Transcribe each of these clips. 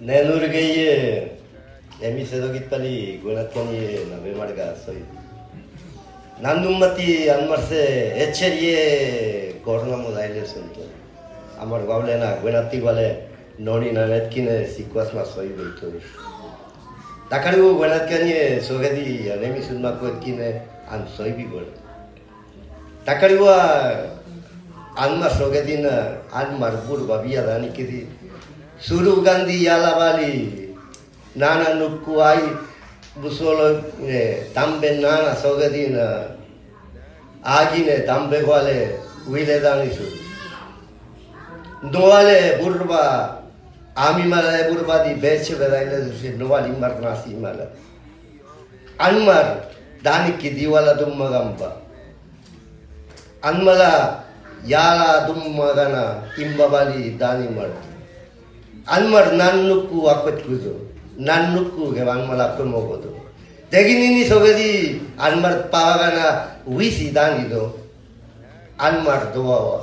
내누르게에 에미세도깃발이 구나토니 나베마르가 소이 난눈마티 안마르세 에체리에 고르나모 다일레선도 আমার বাবলে না গুনাতি বলে ননি না নেতকিনে সিকুয়াস মা সই বইতো তাকারি ও গুনাত কানিয়ে সোগেদি নেমি সুনমা কো কিনে আন সই বি বলে তাকারি ও আনমা সোগেদিন আনমার বুর বাবিয়া দানি কিদি සුරුගන්ධි යාලබලි නානනුක්කුවයි බුසෝල තම්බෙන් නාන සොගදීන ආජිනේ තම්බේ කොලේ උයිලේ දානිසු නොවලේ බුර්බා ආමිමලේ බුර්බා දී බේච්ච බෙදයිලේ දුසි නොවලි මර්නාසි මල. අන්මර් දානික්කි දීවල දුම්මගම්බ අන්මලා යාලා දුම්මගන ඉම්බබලි දානිමර්ත almar nan nuku akut kudu, nan nuku ke bang malaku mogo tu. Tegi nini sobedi almar pavagana wisi dani tu, almar doa wa.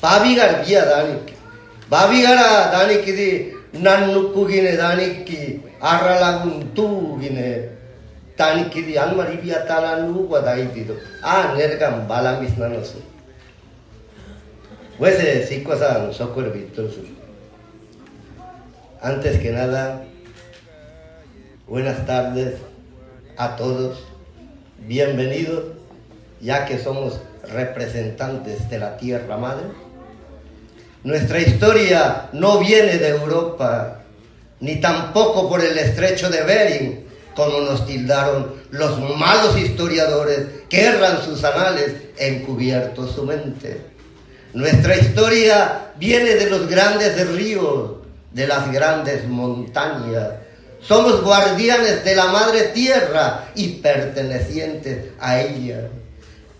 Babi gar dia dani, babi gara dani kiri nan nuku gine dani ki arralagun tu gine. Tani kiri almar ibia tala nuku dahi tido, ah. Wese sikwasan sokur. Antes que nada, buenas tardes a todos. Bienvenidos, ya que somos representantes de la Tierra Madre. Nuestra historia no viene de Europa, ni tampoco por el estrecho de Bering, como nos tildaron los malos historiadores que erran sus anales encubiertos su mente. Nuestra historia viene de los grandes ríos, de las grandes montañas. Somos guardianes de la madre tierra y pertenecientes a ella.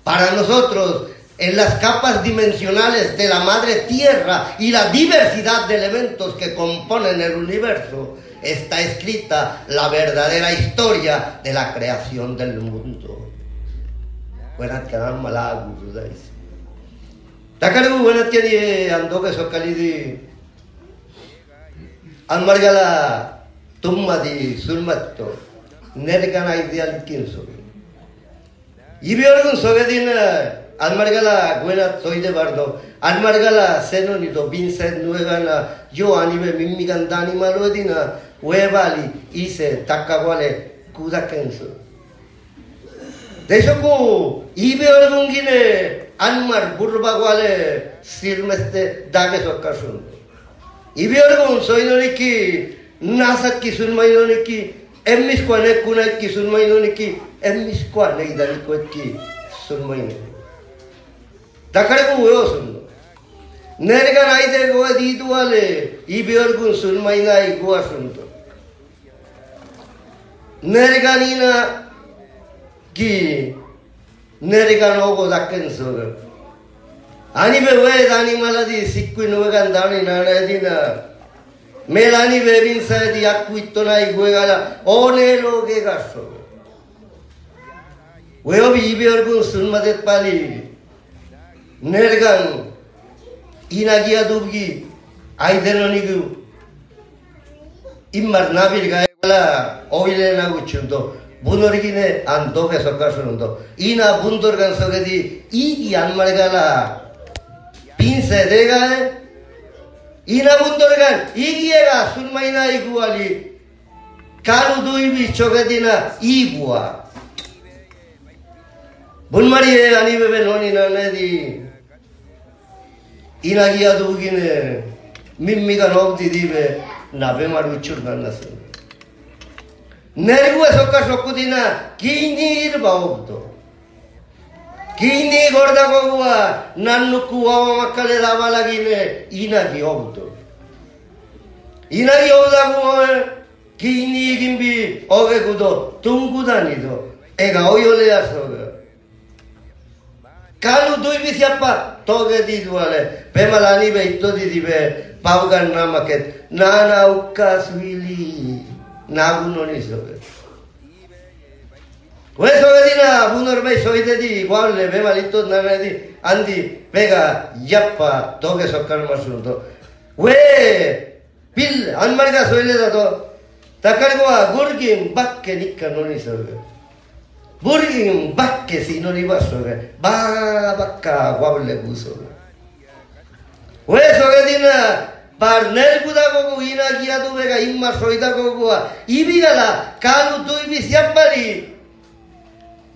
Para nosotros, en las capas dimensionales de la madre tierra y la diversidad de elementos que componen el universo, está escrita la verdadera historia de la creación del mundo. Buenas Takaru buenas ಅಂಬರ್ಗೆಲ್ಲ ತುಂಬದಿ ಸುಲ್ಮತ್ತು ನೆರೆಕನ ಇದೆಯಲ್ಲ ತಿನ್ ಸೊಗೆ ಇವೆರಗೂ ಸೊಗದಿನ ಅನ್ಮಡ್ಗಲ ಗೋಯ್ನ ತೊಯ್ದಬಾರ್ದು ಅನ್ಮಡ್ಗಲ ಸೆನು ನಿದು ಬೀನ್ ಸೆನ್ ನುವೆಗನ ಯೋ ಅನಿವೆ ಮಿಮ್ಮಿಗನ್ ದಾನಿ ಮಾಡೋದಿನ ಒಯಬಾಲಿ ಈಸೆ ತಕ್ಕಗೋಲೆ ಕೂದಕ್ಕೆನ್ಸು ದೇಶಕ್ಕೂ ಇವೆರಗುಂಗಿನೆ ಅನ್ಮಡ್ ಬುಡ್ರಬಾಗ್ವಾಲೆ ಸಿರ್ಮೆಸ್ತೆ ದಾಗೆ ಸೊಕ್ಕರ್ಸುಂಟು इबेरगो सोयलो की नासक किसुन मयलो की एम स्क्वाने कुना किसुन मयलो की एम स्क्वाने इधर को की सुन मयलो दकड़े को हुयो सुन नेरगा नाई दे गोवा दी दुआले इबेरगो सुन मयना ई गोवा सुन तो नेरगा नीना की नेरगा नोगो दक्कन सोगो Anibe we dani maladi sikwin we gan dani nana dina. Melani bevin sa di akuitto na igwe gala one loge gasso. We obi ibe orgun sunmadet pali. Nergan inagia dubgi aidenonigu. Immar nabil gala oile na uchundo. 분어리기네 안 도게 석가스는도 이나 분도르간 석에디 이기 안 말가라 mimmiga nobdi dibe nabe maru churgannasu nergu soka sokudina kinir baobdo Kini gorda gogua, nannu kuwa makale daba lagine, inagi obdo. Inagi obda gua, kini gimbi, oge gudo, tungu danido, ega oyole asoga. Kalu dui bisiapa, toge di duale, pemalani be ito di dibe, paugan namaket, nana ukas wili, naguno ni soga. Questo vedina bunor me soite di gualle be malito nana di andi pega yappa toge sokkar masunto. We 빌 안마리가 소일 Quindi guarda qua, nanno cuomo ma che le dava la chine, ina chiovdo. Ina chiovda qua, quindi kimbi, ove cudo, tungudanido, ega oio le asoga. Kalu dui vi siappa, toge di namaket, nana ukkas vili, nagunoni. Pues eso vecina, uno me soy de ti, igual le ve malito nada de Andy, pega, yapa, toque esos carmas surto. ¡Pil! ¡Han marcado soy de todo! ¡Tacargo a Gurgin, Bakke, Nika, no ni Bakke, si no ni va ba a ba, sobre! ¡Va, Bakka, guau le puso! ¡Ue, soquetina! Barnel guda gogo ina guía tu vega, inma soy de ibigala, y vígala, calu tu y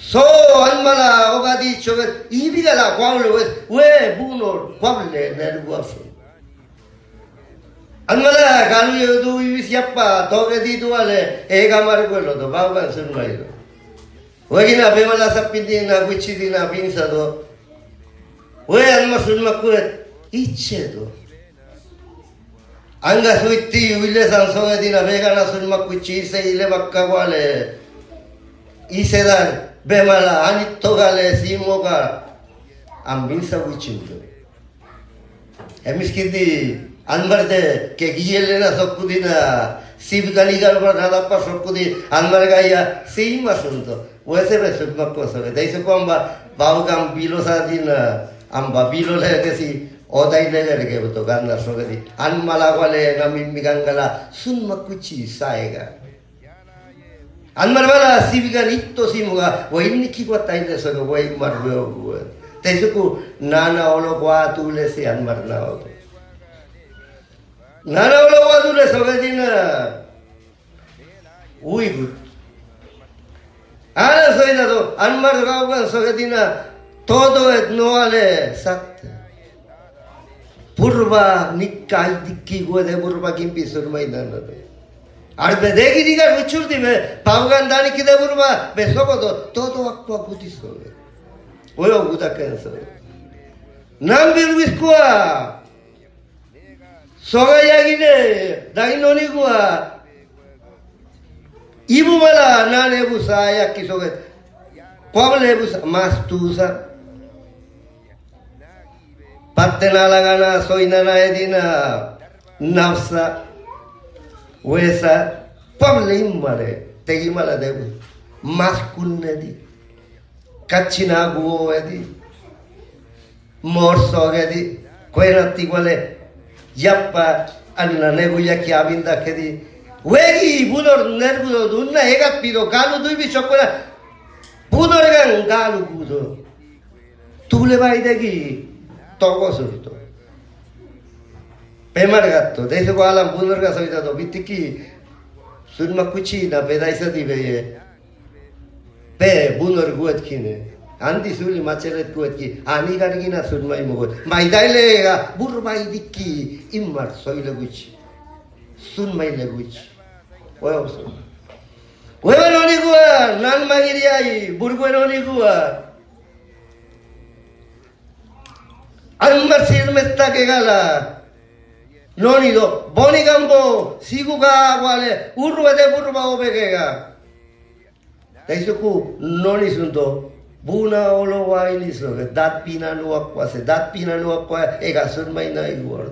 So almala oga dicho, ibiga la, kwable, we, buno, kwable, nel guaso. Almala kalu yo tu siapa toke di tu ale ega mar quello to baba sun mai do. Wagina be mala sapindi na gucci di na pinsa do. We alma sun makure iche do. Anga suitti uile san so di na vega na sun makuchi se ile bakka wale. Ise Bemala anit togale simoga ambin sabuchindo. Emiskidi anbarde ke giyelena sokudina sivganigar baralapa sokudi anbargaya sima sunto. Wese be sukma kosore. Daiso komba baugam bilo sadina amba bilo legesi odai leger ke to ganda sogedi anmala gale namin migangala sunma kuchi saega. sogedi an mala wale na mimmi gangala sun makuchi saega anmar wala sivgani itto simuga wo inni ki ko tai le so ko wo mar wo te suku nana olo kwa tu le si anmar na o 나라올라와둘레 서가지나 우이굿 아나 소이나도 안마르 가오간 서가디나 todo no ale sakte purva nikkai dikki gode purva kimpi surmai danade আর বেদেগি দিকে মিছুর দিবে পাবগান দানি কিনে বলবা বেসব তো তো তো আকুয়া গুটি সবে ওই অগুতা ক্যান্সার নাম বের বিস্কুয়া সবাই আগিনে দাগি ননি গুয়া ইবু বেলা না লেবু সায়া huesa pamleimmare tegimaladevu maskunnedi kacchinaaguvoedi moorsoogedi koenattigole yappa annanegu yakki abindakkedi wegi bunor nergudo dunna egappido galu duibi sokkona bunor gan galu gudo tule bai degi togosurto pēmār gātō, dēsā kō ālā mūdhār gātō sōi tātō, mīt tīkī sūrmā kūchī nā pēdā isa tī pēyē, pē mūdhār gōt kīne, āndī sūrī mācērēt gōt kī, āni gār kī nā sūrmā imu gōt, māi dāilē gā, i lē kūchī, wē wā sō. nonido bonigambo siguga wale urwede burba obegega daisuku noni sunto buna olo waili so dat pina no akwa se dat pina no akwa ega sun mai na igor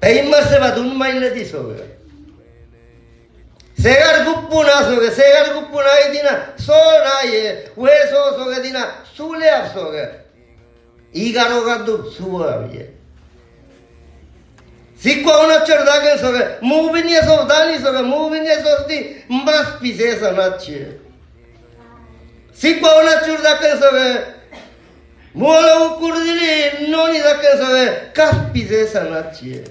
peima se badun mai le diso segar guppuna soge segar guppuna idina so naye we so soge dina sule apsoge igaro gaddu suwa abiye Sikko una cerda ga so ga mu binya so dani so ga mu binya so sti mas pise sa na chie. Sikwa una churda kensoge. Mola ukurdili noni da kensoge. Kaspize sanachie.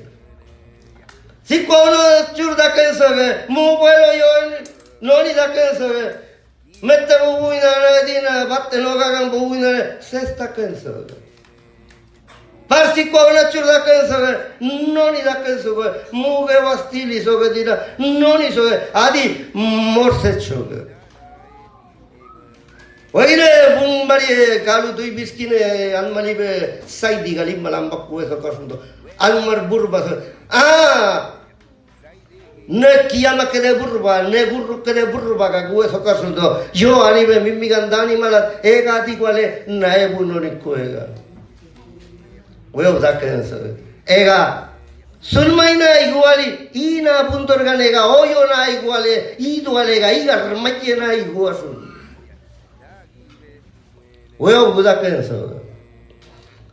Sikwa una churda kensoge. Mu vuelo yo noni da kensoge. Mette bubuina na dina batte no gagan bubuina sesta farsi covana ciurda che soge noni da che soge muve vastili soge dira noni soge adi morse soge ওইরে বুন বাড়িয়ে গালু দুই বিশ কিনে আনমানিবে সাইদি গালি মালাম বাক কুয়ে সরকার শুনতো আলমার বুরবা আ নে কিয়ামা কেনে বুরবা নে বুর কেনে বুরবা গা কুয়ে সরকার শুনতো ইয়ো আনিবে মিম্মি গান দানি মালা এক আদি কোয়ালে নায়ে বুননি কোয়ে গা ega di quale nae buno ni kuega weo zakensa ega sunmaina iguali ina puntor ganega oyo na iguale idu alega iga rmache na iguasun weo buzakensa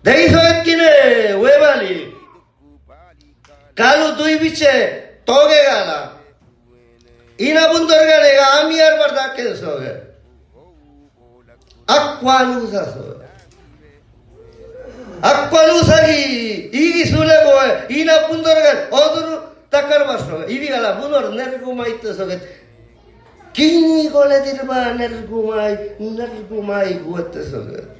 dei so ekkine webali kalu tui biche toge gala. Ina buntor gale ga amiar barda ke soge. Akwalu sa ಅಪ್ಪನೂ ಸರಿ. ಈಗ ಸುಲಭ ಈನ ಪುಂದೊರಗ ಹೋದ್ರು ತಕ್ಕಡ ಮಾಸ್ಟ್ರ ಇವೀಗಲ್ಲ ಮುಂದೊರ ನೆರಗುಮಾಯ್ತು ಸೊಗತ್. ಕಿಂಗೊಳದಿರುವ ನೆರಗುಮಾಯ್ ನೆರಗುಮಾಯ್ ಗೊತ್ತು ಸೊಗತ್.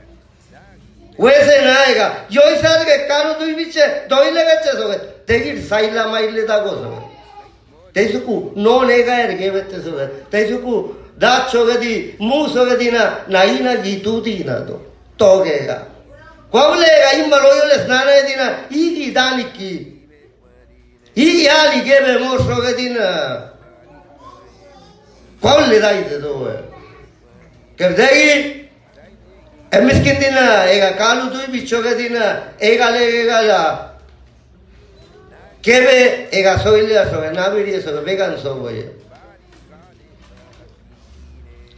ವಯಸ್ಸೇ ನಾಯಿಗ ಯೋಯ್ಸಾದ್ಗೆ ಕಾನು ದುಯ್ಮಿಚ್ಚೆ ದೊಯ್ಲಗಚ್ಚೆ ಸೊಗತ್. ತೆಗಿಡ್ ಸೈಲ ಮೈಲಿದಾಗೋ ಸೊಗತ್. ತೆಸುಕು ನೋನೆಗಾಯರ್ಗೆ ವೆತ್ತೆ ಸೊಗತ್. ತೆಸುಕು दात सोगदी मुंह सोगदी ना नाई ना गीतू दी Guabulega y maloyo les nana edina igi daliki. Igi ali gebe moso edina. Guabule daite doe. Kerdegi εμείς και την ε, έγα κάλου του υπητσό και την ε, έγα λέγε καλά. Και με έγα σόιλια σοβε, να μυρίε σοβε, μέγαν σοβε.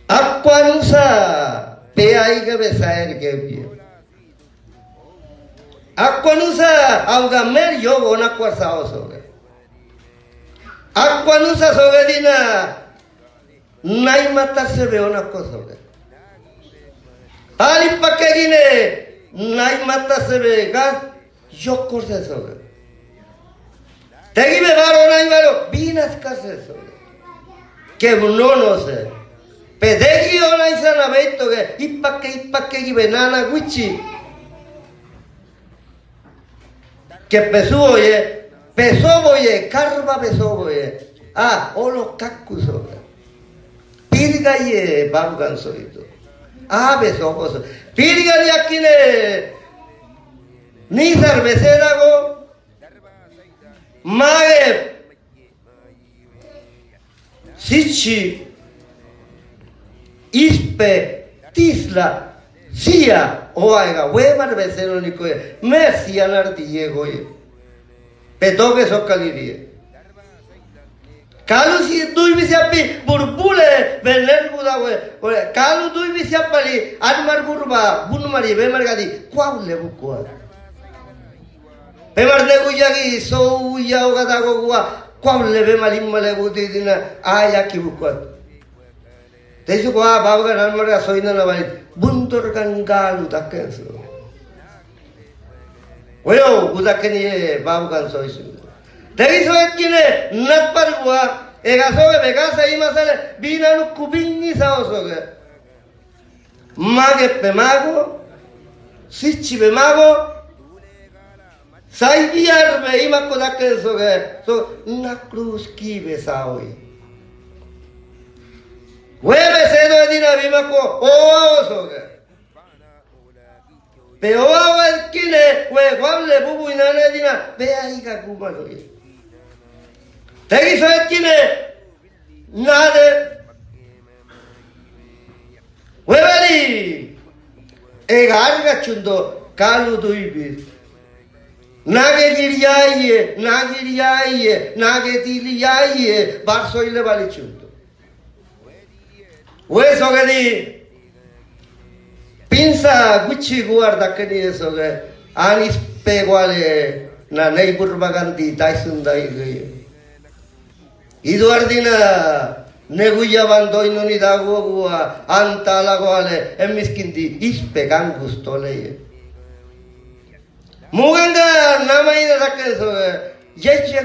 Απ' πάνω σα, πέα ή και μες σαέρ και. Auga mer yogo na kwasao soge. Akwanusa soge dina nai mata se ve ona kosoge. Ali pakegine nai mata se ve gas yokor se soge. Tegime varo nai varo binas kaseso. Que no no sé. Pedegi ona isana beito que ipakke ipakke gi benana guichi. Que pesu oye, peso oye, karba peso oye. Ah, olo kakuso. Pirga ye babugan soito. Ah, beso oso. Pirga ni akine. Ni cervecera go. Mae Sichi Ispe Tisla Sia Oaiga Wemar Becero Nicoye Messi Anarti Diego Petoque Socalirie Kalu si tui bisi api burbule bener buda we kalu tui bisi apali admar burba bunmari bemar gadi kwau le bukwa Pemarde guyagi so ya ogada gogua kwam lebe malim male buti dina aya kibukwat. Tesu kwa babaga nanmarga soina na bali buntor gangalu dakkenso. Oyo gudakeni ye babaga soisu. Degi so ekkine natpar gua ega soge begasa imasale bina nu kubinni sao soge. Mage pemago, sichi pemago, Saibiarme ima kodake soge so na cruz saoi. Vuelve seno de dinamima ko oa osoga. Pe oa wa kine we gwamle bubu inane dina pe ai ka kuma loye. Tegi sa kine nade Wevali e garga chundo kalu duibi. নাগে গিরিয়াইয়ে না গিরিয়াইয়ে নাগে দিলিয়াইয়ে বারসইলে বাড়ি চুন্ত 왜 gadi Pinsa gucci guarda che disele Ari spequale la neighbor vaganti taisun dai gue I d'or dina neguyo vandoinunidagua anta la quale e miskindi ispe cangustolee Mungan na mai da cce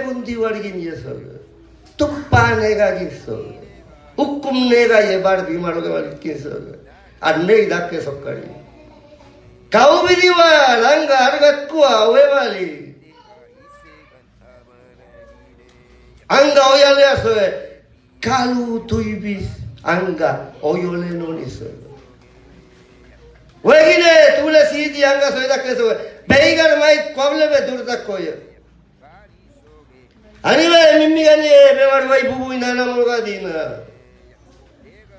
ಉಕ್ಕುಮ್ನೇರಾಯೇ ಬಾಡ ಭೀಮಾಳೋಗ ಇಕ್ಕಿಸೋದು ಅನ್ನೇ ಇದಾಕೆ ಸೊಕ್ಕಳಿ ಕವು ಬಿದಿವ ಲಂಗ ಅರ್ಗಕ್ಕುವ ಅವೇ ಮಾಲಿ ಅಂಗ ಒಯ್ಯಲೆ ಅಸೋವೆ ಕಾಲು ತುಯ್ಬಿ ಅಂಗ ಒಯ್ಯೊಲೆ ನೋಡಿಸೋದು ಒಳಗಿನೇ ತುಳೆ ಸೀದಿ ಅಂಗ ಸೊಯ್ದಕ್ಕೆ ಸೋವೆ ಬೇಗರ ಮೈ ಕೊಬ್ಲೆಬೆ ದುಡ್ದಕ್ಕೋಯ್ಯ ಅನಿವೆ ನಿಮ್ಮಿಗೆ ಬೇವಾಡ ಮೈ ಬೂಬು ನಾನು ಮುಳುಗದೀನ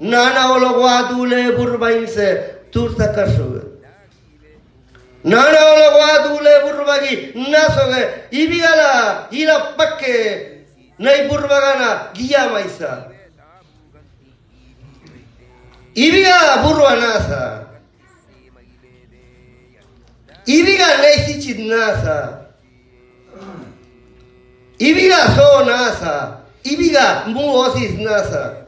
Nana olo guatu le burbain ze, turta kasuge. Nana olo guatu le burbagi, nasoge, ibigala, ila pake, nahi burbagana, gila maiza. Ibigala burba naza. Ibiga nahi zitsit naza. Zo naza. Ibiga mu osiz naza.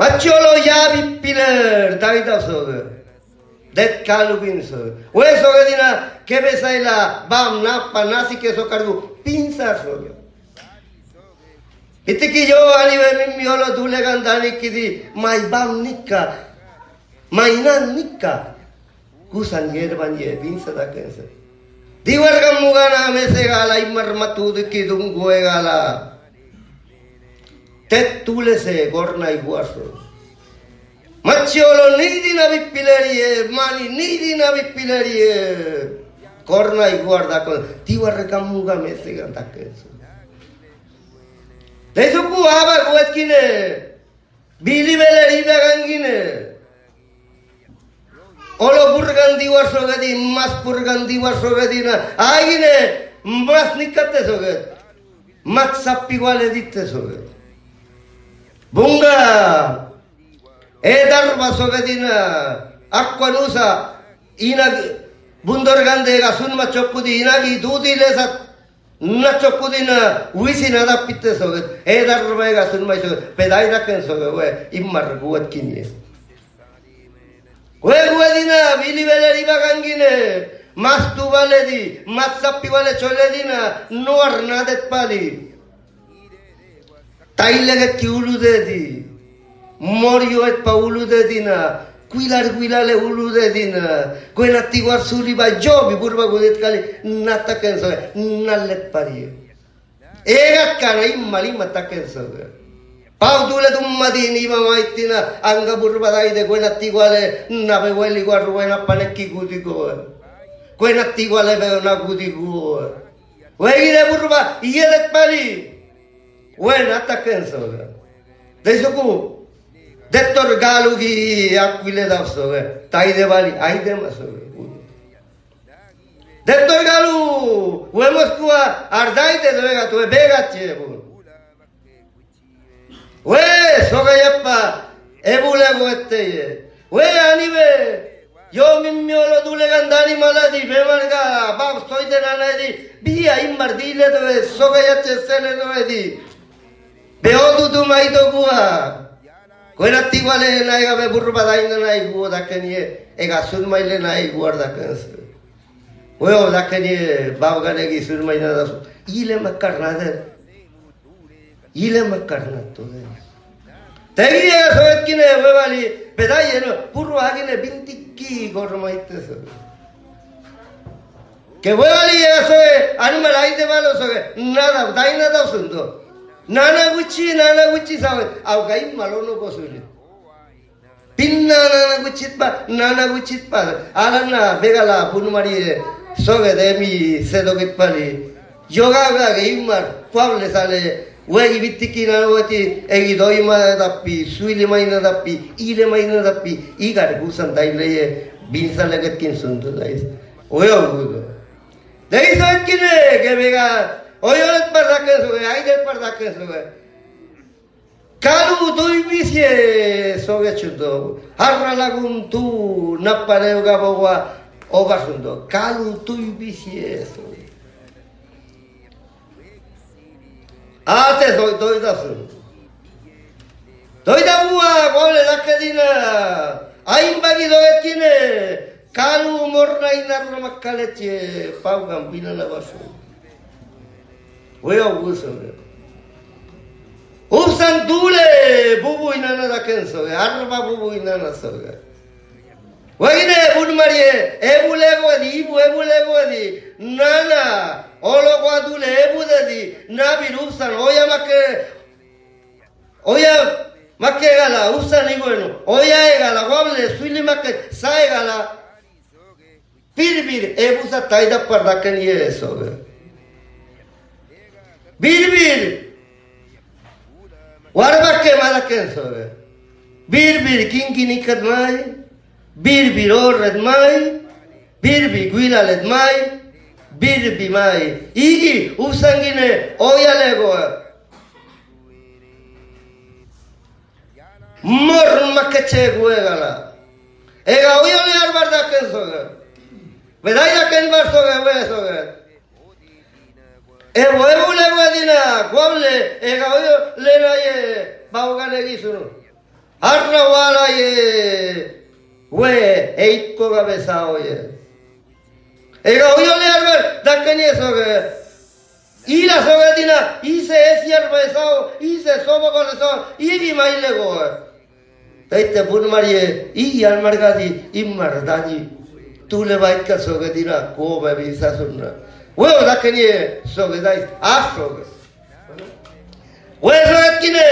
aidena davso Maciolo yabi piler Davida soga. Det kalubin soga. We soga dina kebe saila bam napa nasi ke so kargu pinsa soga. Itiki yo aniwe mimmi holo dule gandani kidi mai bam nikka. Mai nan nikka. Kusan yerban ye pinsa da kensa. Diwar gamugana mese gala imar matud ki dungu gala. te túlese gorna i guaso. Machiolo nidi na vipilerie, mani nidi na vipilerie. Gorna i guarda con tiwa recamuga me se ganta queso. De su aba guetquine, bili bele belerida gangine. Olo burgandi guaso gadi, más burgandi guaso gadina. Aguine, más ni cate soguet. Más sapi guale dite soguet. Bunga! Edar basogadina uh, Akwa nusa Inagi Bundorgande sunma chokudi inagi dudi lesa Na chokudi na uisi nada pitte soga e Edar rumai gasunma soga ken rakan we Immar guat kinye Kwe guadina vili vele riba gangine Mastu valedi Matsappi vale chole dina Noar nadet Noar nadet pali tailaga ki ulu dedi. Morio et pa ulu dedina. Kuilar guilale ulu dedina. Goen atigo azuri ba jo, mi bai gudet kali, nataken zoe, nalet parie. Egat kara imma lima taken zoe. Pau dule dun madin ima maitina, anga burba daide goen atigo ale, nabe gueli guarru goen apaneki gudiko. Goen atigo ale beona gudiko. Wegire burba, iedet parie. Bueno, hasta que eso, Dettor eso, de estos galos y aquiles, ahí de Bali, ahí de más, de estos galos, huemos tú a Arday de Vega, tú es Vega. Ué, soga ya ebule go. Ué, anime, yo mi miolo tu gandani maladi, ve marga, pa, soy de la nadi, vía inmardile, soga ya sele no edi. beodu tu maito bua koina tigale nai gabe burru badainda nai guo dakenie ega sun maile nai guar dakens oyo dakenie babgane gi sun maina da ile makarna de ile makarna to de tegi ega soet kine wevali pedaye no burru agine bintikki gormaite so que vuelva y eso es, animal ahí de malo, nada, da nada, sundo. nana guchi nana guchi sawe au gai malono kosuri pinna nana guchi pa nana guchi pa. Alana begala punumari soge de mi sedo git pali. Yoga ga gai mar pable sale. Wegi bitiki nana wati egi doi ma da pi suili ile ma dappi, da pi gusan dai le bin sale get kin sundu dai oyo gudo dai sa kin ge es verdad que eso, hay de verdad que eso. Kalu tu bisie soge chudo. Harra lagun tu napare gabowa obasundo. Kalu tu bisie eso. Ate doy doy dasu. Doy da bua gole la kedina. Ain bagi doy kine. Kalu morna inar na makkaleche pau gambina na basu. Weo guso. Usan dule bubu inana da kenso. Arba bubu inana soga. Wagine bun marie ebu lego di ibu ebu lego di nana olo kwa dule ebu di nabi usan oya make oya make gala usan oya gala wable suili make sai gala bir bir ebu sa taida parda eso so bir bir. Kin kin ikadmai bir bir orred mai bir bir guilalet mai bir bir mai igi usangine oya lego mor makache guegala ega oya le arbarda ken so vedaya ken bar so ge Ego egun ego edina, guable, ega eh, oio lehaie, eh, baugan egizun. Arra gualaie, eh, ue, eiko gabeza oie. Ega oio lehar ber, dakeni ez oge. Ila zoge edina, ize ez jarba ez hau, ize zobogon ez iri mailego. Eite bun marie, i almargadi, imar dani, tule baitka zoge edina, kobe bizazunna. Ego Uyo zakeni sobe zayt ah sobe. Uyo zayt kine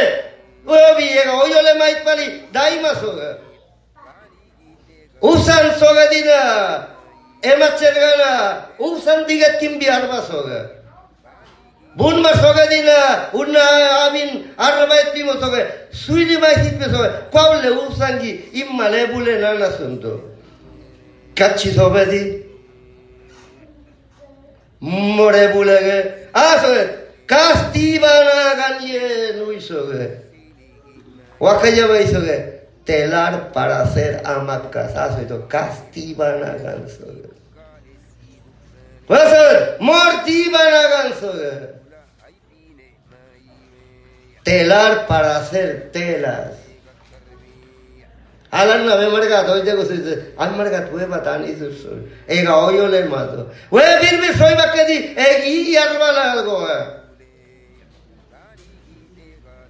uyo bi yega uyo le mayt pali daima sobe. Usan sobe dina emacer gana usan diget kim bi arba sobe. Bunma sobe dina unna abin arba et bimo sobe. Suidi mayt hitme sobe. Kwaule usangi imma lebule nana sundu. Kaçı sobedi? Kaçı? More bulege asoge kastibana ganye nui soge wakaya bai soge telar para hacer amakasaso ito kastibanagan so Pastor, mortibanagan so telar para hacer telas हालांना हांवें मडगात थंयचे कसो आनी मडगात तुवें पाता आनी एक हांव येवले म्हाजो वळे बीर बी सोय म्हाका दी एक ही यारमा ना गो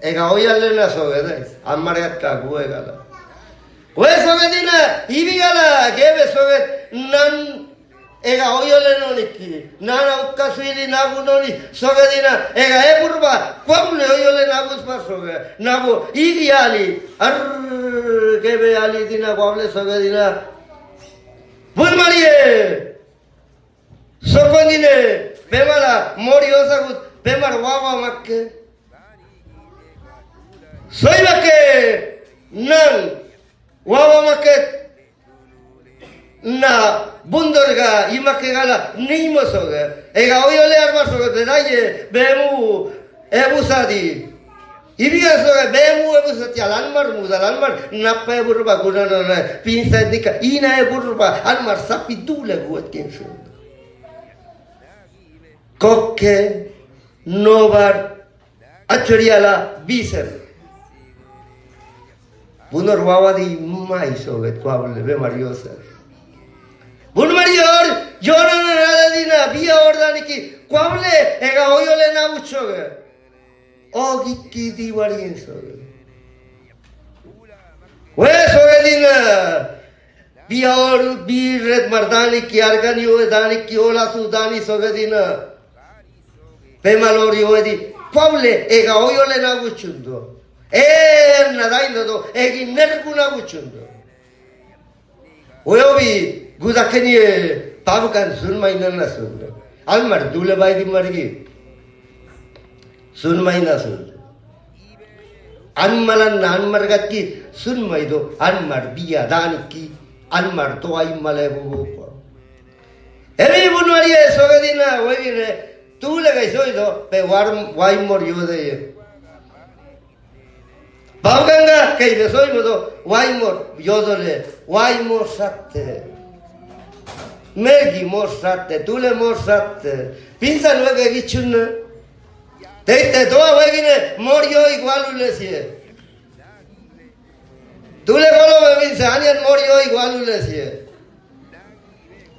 एक हांव येल्ले ना सगळे जायस आमी मडगात टाक वय घाला वय सगळे दिना ही बी घाला गे बे सगळे नन ega oiolenoniki nana ukasiri nagunoni sogedina ega eburba kwamne oiole naguspa soge nago igi ali ar kebe ali dina kwamle sogedina bun marie sokondine bemala mori osagut bemar wawa makke soibake nan wawa makke na bundorga imake gala nimo soga ega oyo le arma soga de daye bemu ebusadi. Ibiga soga bemu ebusati alanmar muda alanmar nappe burba gunana pinsa dika ina e burba almar sapi dule guat kensu kokke nobar achoriala biser Bunor wawadi mai soget kwable be mariosa. Un marior, yo no era la ega hoy yo le nabucho. Oh, qué tío alguien sobre. Pues, oye, dina. Vía or, vi red mardani, que argan hola su dani sobre dina. Ve malor ega hoy yo le nabucho. Eh, egin nerguna buchundo. Oye, oye, गुजाखनी पाप कर सुन महीना ना सुन अल मर दूले by the मर गई सुन महीना सुन अन मलन नान मर गत सुन मई दो अन मर दिया दान की अन मर तो आई मले वो वो बुन मरी है सोगे दीना वो भी रे तू लगे सोई दो पे वार वाई मोर यो दे ये भावगंगा कहीं बे सोई मतो वाई मोर यो दो ले वाई मोर सत्य ibisiapa. Kalu tu ibisiapa li,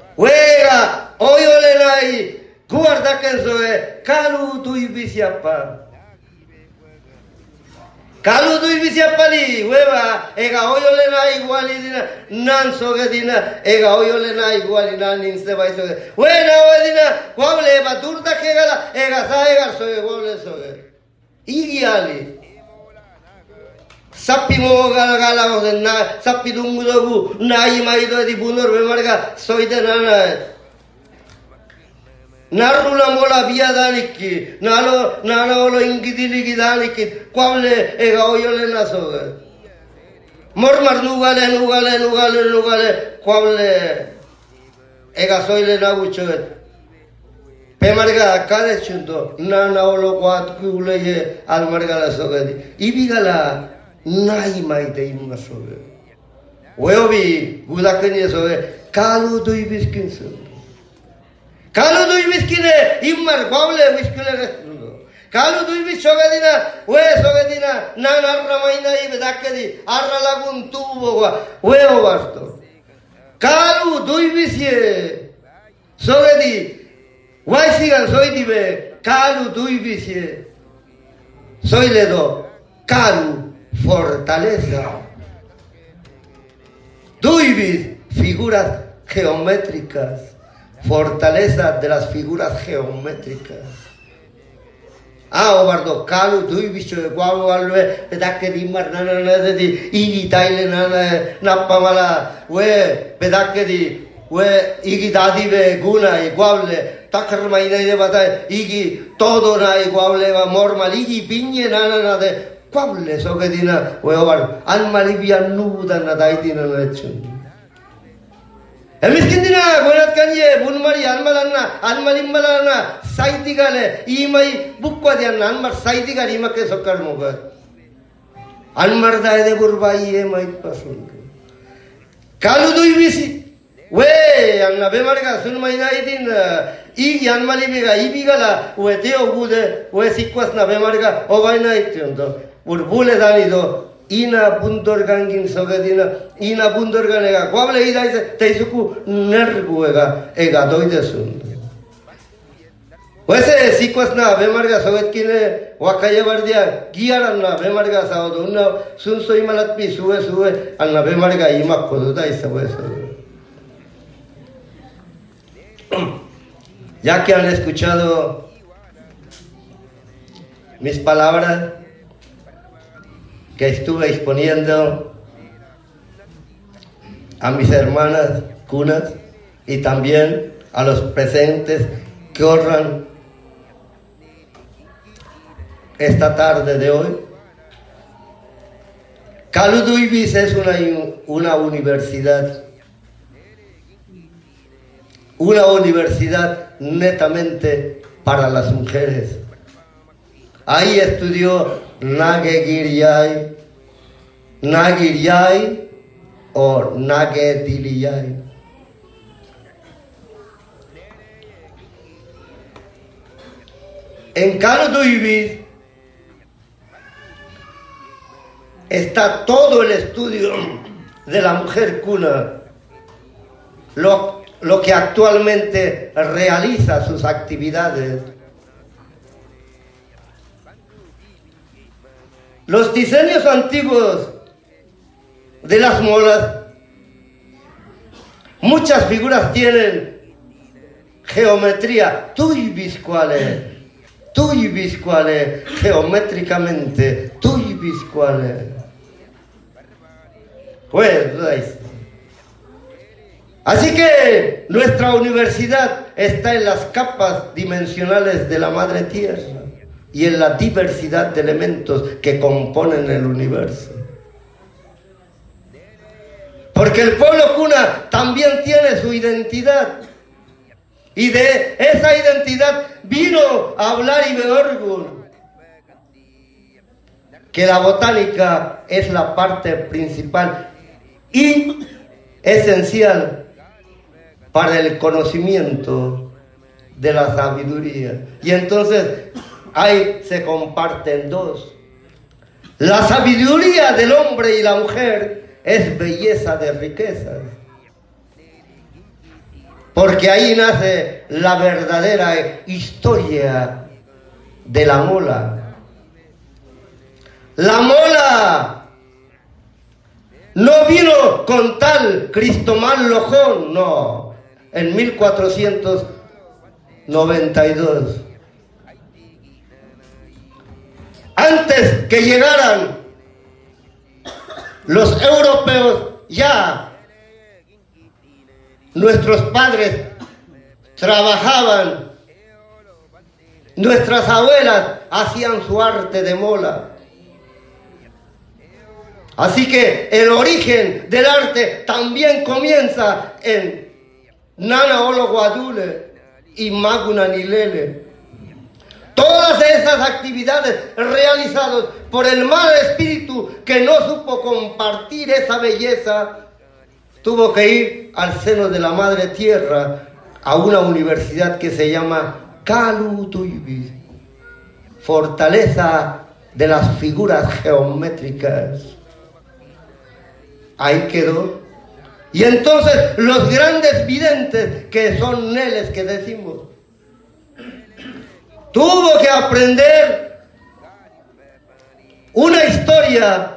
weba, ega oyole nai iguali dina, nan soge dina, ega oyole nai iguali nan inse bai soge. Wena oe dina, guable, baturta que gala, ega sa Kalu du ibizia pali, hueva, ega hoi olena iguali nan sogedina, ega hoi olena iguali nan nintze bai soge. Huena hoi dina, guable, bat urtak egala, ega za ega soge, guable soge. Igi ali. Zappi mogo gala gala gozen, zappi dungu dugu, nahi maido edi bunor bemarga, soite nana narruna mola bia daniki, nalo, nalo olo ingidiliki daniki, kuable e ega oio lehen azoge. Mor mar nugale, nugale, nugale, nugale, kuable ega zoile nagutxoge. Pemarga akade txunto, nana olo guatku uleie almarga lazoge. Ibi gala nahi maite inuna zoge. Hueobi gudakenia zoge, kalu du ibizkin. Dui bis sogadina we sogadina na narra maina i bedakadi arra lagun tubo wa weo basto. Kalu dui bisie sogadi Wai sigan soy dibe kalu dui bisie. Soy ledo kalu fortaleza. Duibis, figuras geométricas, fortaleza de las figuras geométricas. Ah, obardo, kalu duibis de guau alwe, pedake di mar na na na di igi taile we pedake di we igi dadi be guna iguale takar maina de igi todo na iguale va mormal igi piñe na na na de so che dina o war al malibia nuda na dai dina na ඇවිස්කින්දින මොලත්කන්යේ බුන්මරි අන්මලන්න අන්මලින්මලන්න සයිතිගල ඊමයි බුක්වදයන්න අන්මර් සයිතිගල ඊමක්කේ සොක්කල් මොබ අන්මර්දායද බුර්බයියේ මයි පසුන්ක කලුදුයි විසි වේ අන්න බෙමරික සුන්මයිනා ඉතින් ඊ යන්මලිමික ඊබිගල ඔය දෙය ඔබුද ඔය සික්වස්න බෙමරික ඔබයිනා ඉත්‍යොන්ද උඩ බුලේ දානිදෝ ina buntor gangin sogadina ina buntor ganega kwable ida ise teisuku nerguega ega doide sun Wese sikwas na bemarga soget kine wakaya bardia giaran na bemarga saodo unna sun soy malat pi sube sube al na bemarga ima koduda isa weso ya que han escuchado mis palabras que estuve exponiendo a mis hermanas cunas y también a los presentes que honran esta tarde de hoy. Caluduibis es una, una universidad, una universidad netamente para las mujeres. Ahí estudió Nagegiriai, Nagiriai o Nagediliai. En Caluduibis está todo el estudio de la mujer cuna, lo, lo que actualmente realiza sus actividades. Los diseños antiguos de las molas, muchas figuras tienen geometría, tuibis cuales, tuibis cuales, geométricamente, tuibis cuales. Pues, Así que nuestra universidad está en las capas dimensionales de la madre tierra y en la diversidad de elementos que componen el universo. Porque el pueblo cuna también tiene su identidad Y de esa identidad vino a hablar Iberorgun. Que la botánica es la parte principal y esencial para el conocimiento de la sabiduría. Y entonces ahí se comparten dos. La sabiduría del hombre y la mujer es belleza de riquezas. Porque ahí nace la verdadera historia de la mola. La mola no vino con tal Cristomán Lojón, no, en 1492. Antes que llegaran los europeos, ya nuestros padres trabajaban, nuestras abuelas hacían su arte de mola. Así que el origen del arte también comienza en Nana Olo Guadule y Maguna Nilele. Todas esas actividades realizadas por el mal espíritu que no supo compartir esa belleza, tuvo que ir al seno de la madre tierra a una universidad que se llama Kalutuybi, fortaleza de las figuras geométricas ahí quedó. Y entonces los grandes videntes, que son neles que decimos, tuvo que aprender una historia.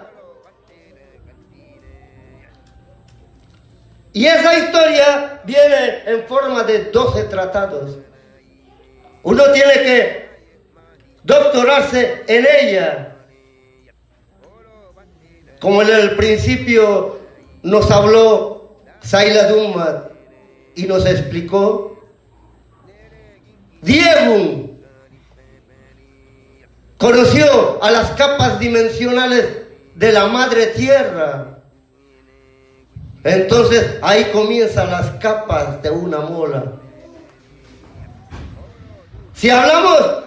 Y esa historia viene en forma de 12 tratados. Uno tiene que doctorarse en ella como en el principio nos habló Saila Dumat y nos explicó, Diego conoció a las capas dimensionales de la madre tierra. Entonces ahí comienzan las capas de una mola. Si hablamos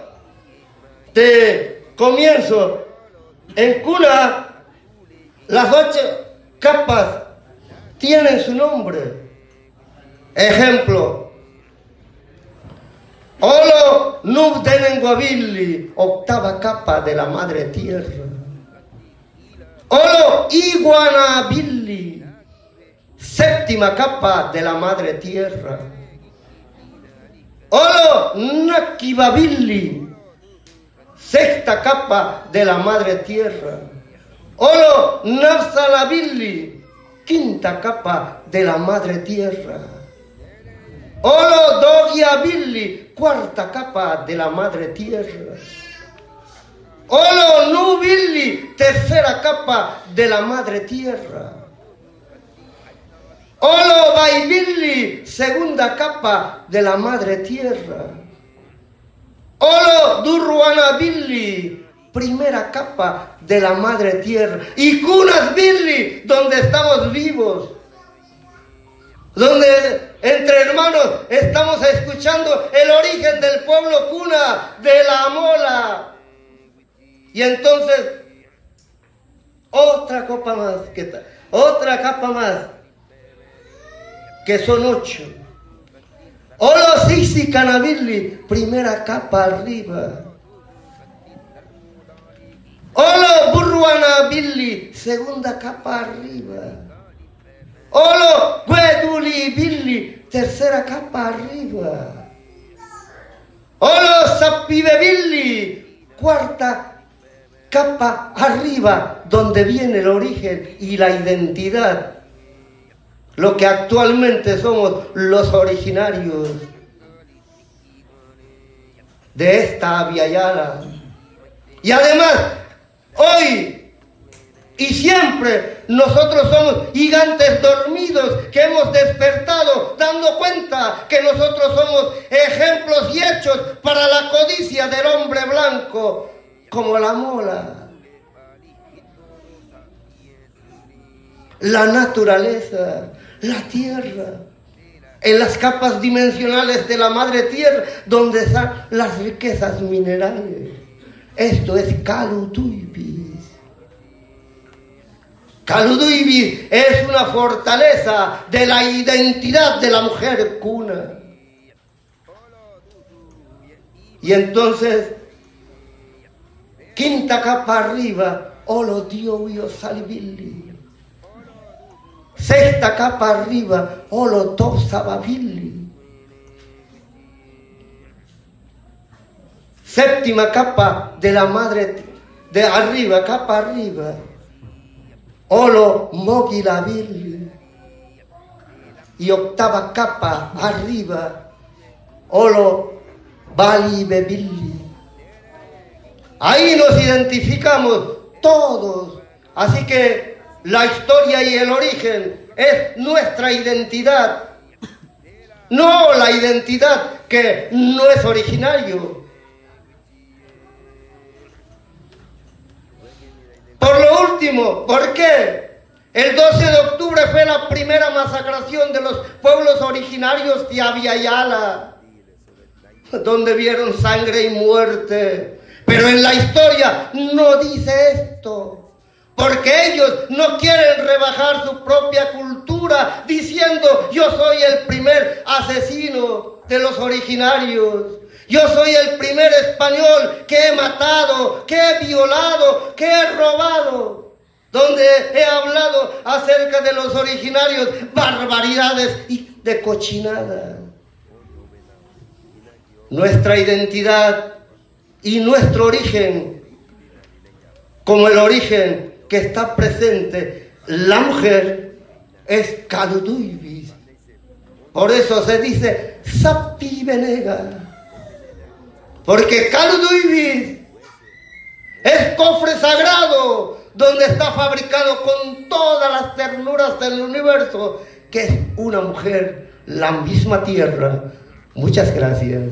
de comienzo en cuna, las ocho capas tienen su nombre. Ejemplo, Olo Nubdenenguabilli, octava capa de la madre tierra. Olo Iguanabilli, séptima capa de la madre tierra. Olo Nakibabilli, sexta capa de la madre tierra. Olo Nafsalabili, quinta capa de la madre tierra. Olo Dogiabilli, cuarta capa de la madre tierra. Olo Nubilli, tercera capa de la madre tierra. Olo Baibilli, segunda capa de la madre tierra. Olo Durruanabilli, primera capa de la madre tierra. Y Cunas Billy, donde estamos vivos. Donde entre hermanos estamos escuchando el origen del pueblo cuna, de la mola. Y entonces, otra copa más, que otra capa más, que son ocho. Olo Sisi Canabili, primera capa arriba. Olo Burruana Billy, segunda capa arriba. Olo Gueduli Billy, tercera capa arriba. Olo Sapibe Billy, cuarta capa arriba, donde viene el origen y la identidad. Lo que actualmente somos los originarios de esta Aviala. Y además, Hoy y siempre nosotros somos gigantes dormidos que hemos despertado dando cuenta que nosotros somos ejemplos y hechos para la codicia del hombre blanco como la mola. La naturaleza, la tierra. en las capas dimensionales de la madre tierra, donde están las riquezas minerales. Esto es Calutuibis. Calutuibis es una fortaleza de la identidad de la mujer cuna. Y entonces, quinta capa arriba, Olo Dio io salvilli. Sexta capa arriba, Olo to sabavilli. Séptima capa de la madre de arriba, capa arriba, Olo mogilavilli. Y octava capa arriba, Olo Bali Bebilli. Ahí nos identificamos todos. Así que la historia y el origen es nuestra identidad. No la identidad que no es originario. Por lo último, ¿por qué? El 12 de octubre fue la primera masacración de los pueblos originarios de Aviala, donde vieron sangre y muerte. Pero en la historia no dice esto. Porque ellos no quieren rebajar su propia cultura diciendo yo soy el primer asesino de los originarios. Yo soy el primer español que he matado, que he violado, que he robado. Donde he hablado acerca de los originarios, barbaridades y de cochinada. Nuestra identidad y nuestro origen, como el origen que está presente, la mujer es Calutuibis. Por eso se dice Sapi Venega. Porque Calutuibis es cofre sagrado donde está fabricado con todas las ternuras del universo, que es una mujer, la misma tierra. Muchas gracias.